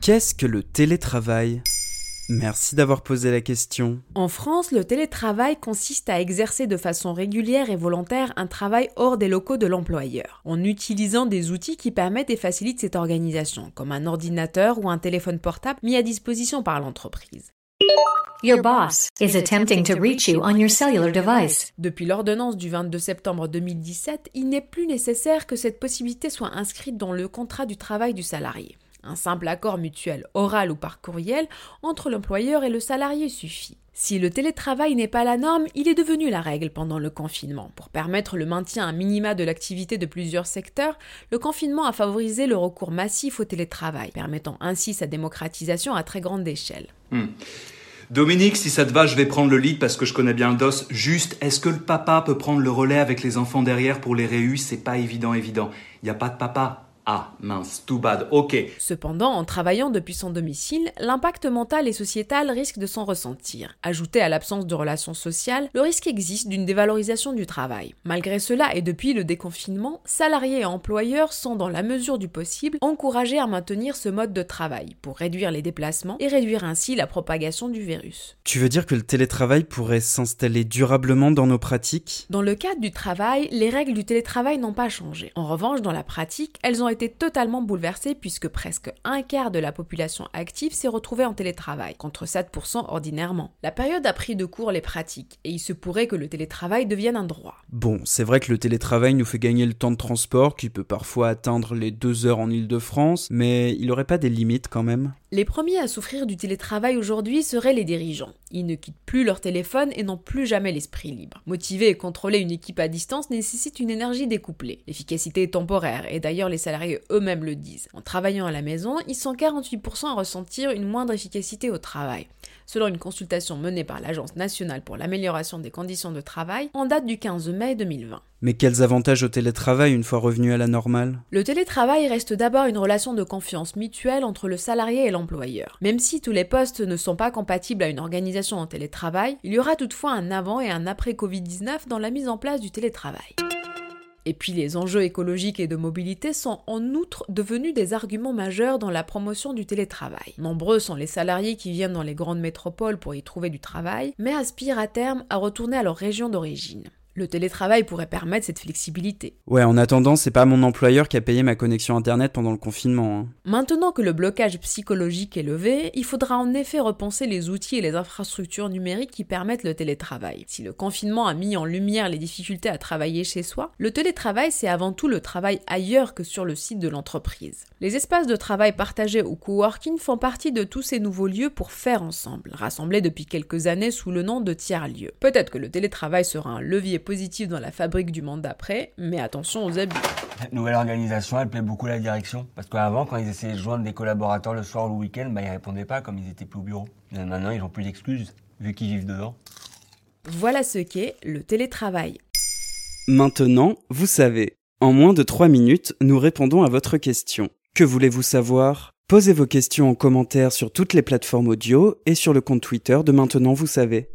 Qu'est-ce que le télétravail? Merci d'avoir posé la question. En France, le télétravail consiste à exercer de façon régulière et volontaire un travail hors des locaux de l'employeur, en utilisant des outils qui permettent et facilitent cette organisation, comme un ordinateur ou un téléphone portable mis à disposition par l'entreprise. Your boss is attempting to reach you on your cellular device. Depuis l'ordonnance du 22 septembre 2017, il n'est plus nécessaire que cette possibilité soit inscrite dans le contrat du travail du salarié. Un simple accord mutuel oral ou par courriel entre l'employeur et le salarié suffit. Si le télétravail n'est pas la norme, il est devenu la règle pendant le confinement. Pour permettre le maintien à minima de l'activité de plusieurs secteurs, le confinement a favorisé le recours massif au télétravail, permettant ainsi sa démocratisation à très grande échelle. Hmm. Dominique, si ça te va, je vais prendre le lead parce que je connais bien le dos. Juste, est-ce que le papa peut prendre le relais avec les enfants derrière pour les réus? C'est pas évident, évident. Il n'y a pas de papa. Ah, mince, too bad, ok. Cependant, en travaillant depuis son domicile, l'impact mental et sociétal risque de s'en ressentir. Ajouté à l'absence de relations sociales, le risque existe d'une dévalorisation du travail. Malgré cela, et depuis le déconfinement, salariés et employeurs sont, dans la mesure du possible, encouragés à maintenir ce mode de travail pour réduire les déplacements et réduire ainsi la propagation du virus. Tu veux dire que le télétravail pourrait s'installer durablement dans nos pratiques? Dans le cadre du travail, les règles du télétravail n'ont pas changé. En revanche, dans la pratique, elles ont été totalement bouleversé puisque presque un quart de la population active s'est retrouvée en télétravail, contre 7% ordinairement. La période a pris de court les pratiques, et il se pourrait que le télétravail devienne un droit. Bon, c'est vrai que le télétravail nous fait gagner le temps de transport qui peut parfois atteindre les deux heures en Ile-de-France, mais il aurait pas des limites quand même? Les premiers à souffrir du télétravail aujourd'hui seraient les dirigeants. Ils ne quittent plus leur téléphone et n'ont plus jamais l'esprit libre. Motiver et contrôler une équipe à distance nécessite une énergie découplée. L'efficacité est temporaire, et d'ailleurs les salariés eux-mêmes le disent. En travaillant à la maison, ils sont 48% à ressentir une moindre efficacité au travail. Selon une consultation menée par l'Agence nationale pour l'amélioration des conditions de travail, en date du 15 mai 2020. Mais quels avantages au télétravail une fois revenu à la normale? Le télétravail reste d'abord une relation de confiance mutuelle entre le salarié et l'employeur. Même si tous les postes ne sont pas compatibles à une organisation en télétravail, il y aura toutefois un avant et un après Covid-19 dans la mise en place du télétravail. Et puis les enjeux écologiques et de mobilité sont en outre devenus des arguments majeurs dans la promotion du télétravail. Nombreux sont les salariés qui viennent dans les grandes métropoles pour y trouver du travail, mais aspirent à terme à retourner à leur région d'origine. Le télétravail pourrait permettre cette flexibilité. Ouais, en attendant, c'est pas mon employeur qui a payé ma connexion internet pendant le confinement. Hein. Maintenant que le blocage psychologique est levé, il faudra en effet repenser les outils et les infrastructures numériques qui permettent le télétravail. Si le confinement a mis en lumière les difficultés à travailler chez soi, le télétravail c'est avant tout le travail ailleurs que sur le site de l'entreprise. Les espaces de travail partagés ou coworking font partie de tous ces nouveaux lieux pour faire ensemble, rassemblés depuis quelques années sous le nom de tiers-lieux. Peut-être que le télétravail sera un levier positif dans la fabrique du monde d'après, mais attention aux abus. Cette nouvelle organisation, elle plaît beaucoup à la direction. Parce qu'avant, quand ils essayaient de joindre des collaborateurs le soir ou le week-end, bah, ils répondaient pas comme ils étaient plus au bureau. maintenant, ils n'ont plus d'excuses, vu qu'ils vivent dehors. Voilà ce qu'est le télétravail. Maintenant, vous savez. En moins de 3 minutes, nous répondons à votre question. Que voulez-vous savoir? Posez vos questions en commentaire sur toutes les plateformes audio et sur le compte Twitter de Maintenant, vous savez.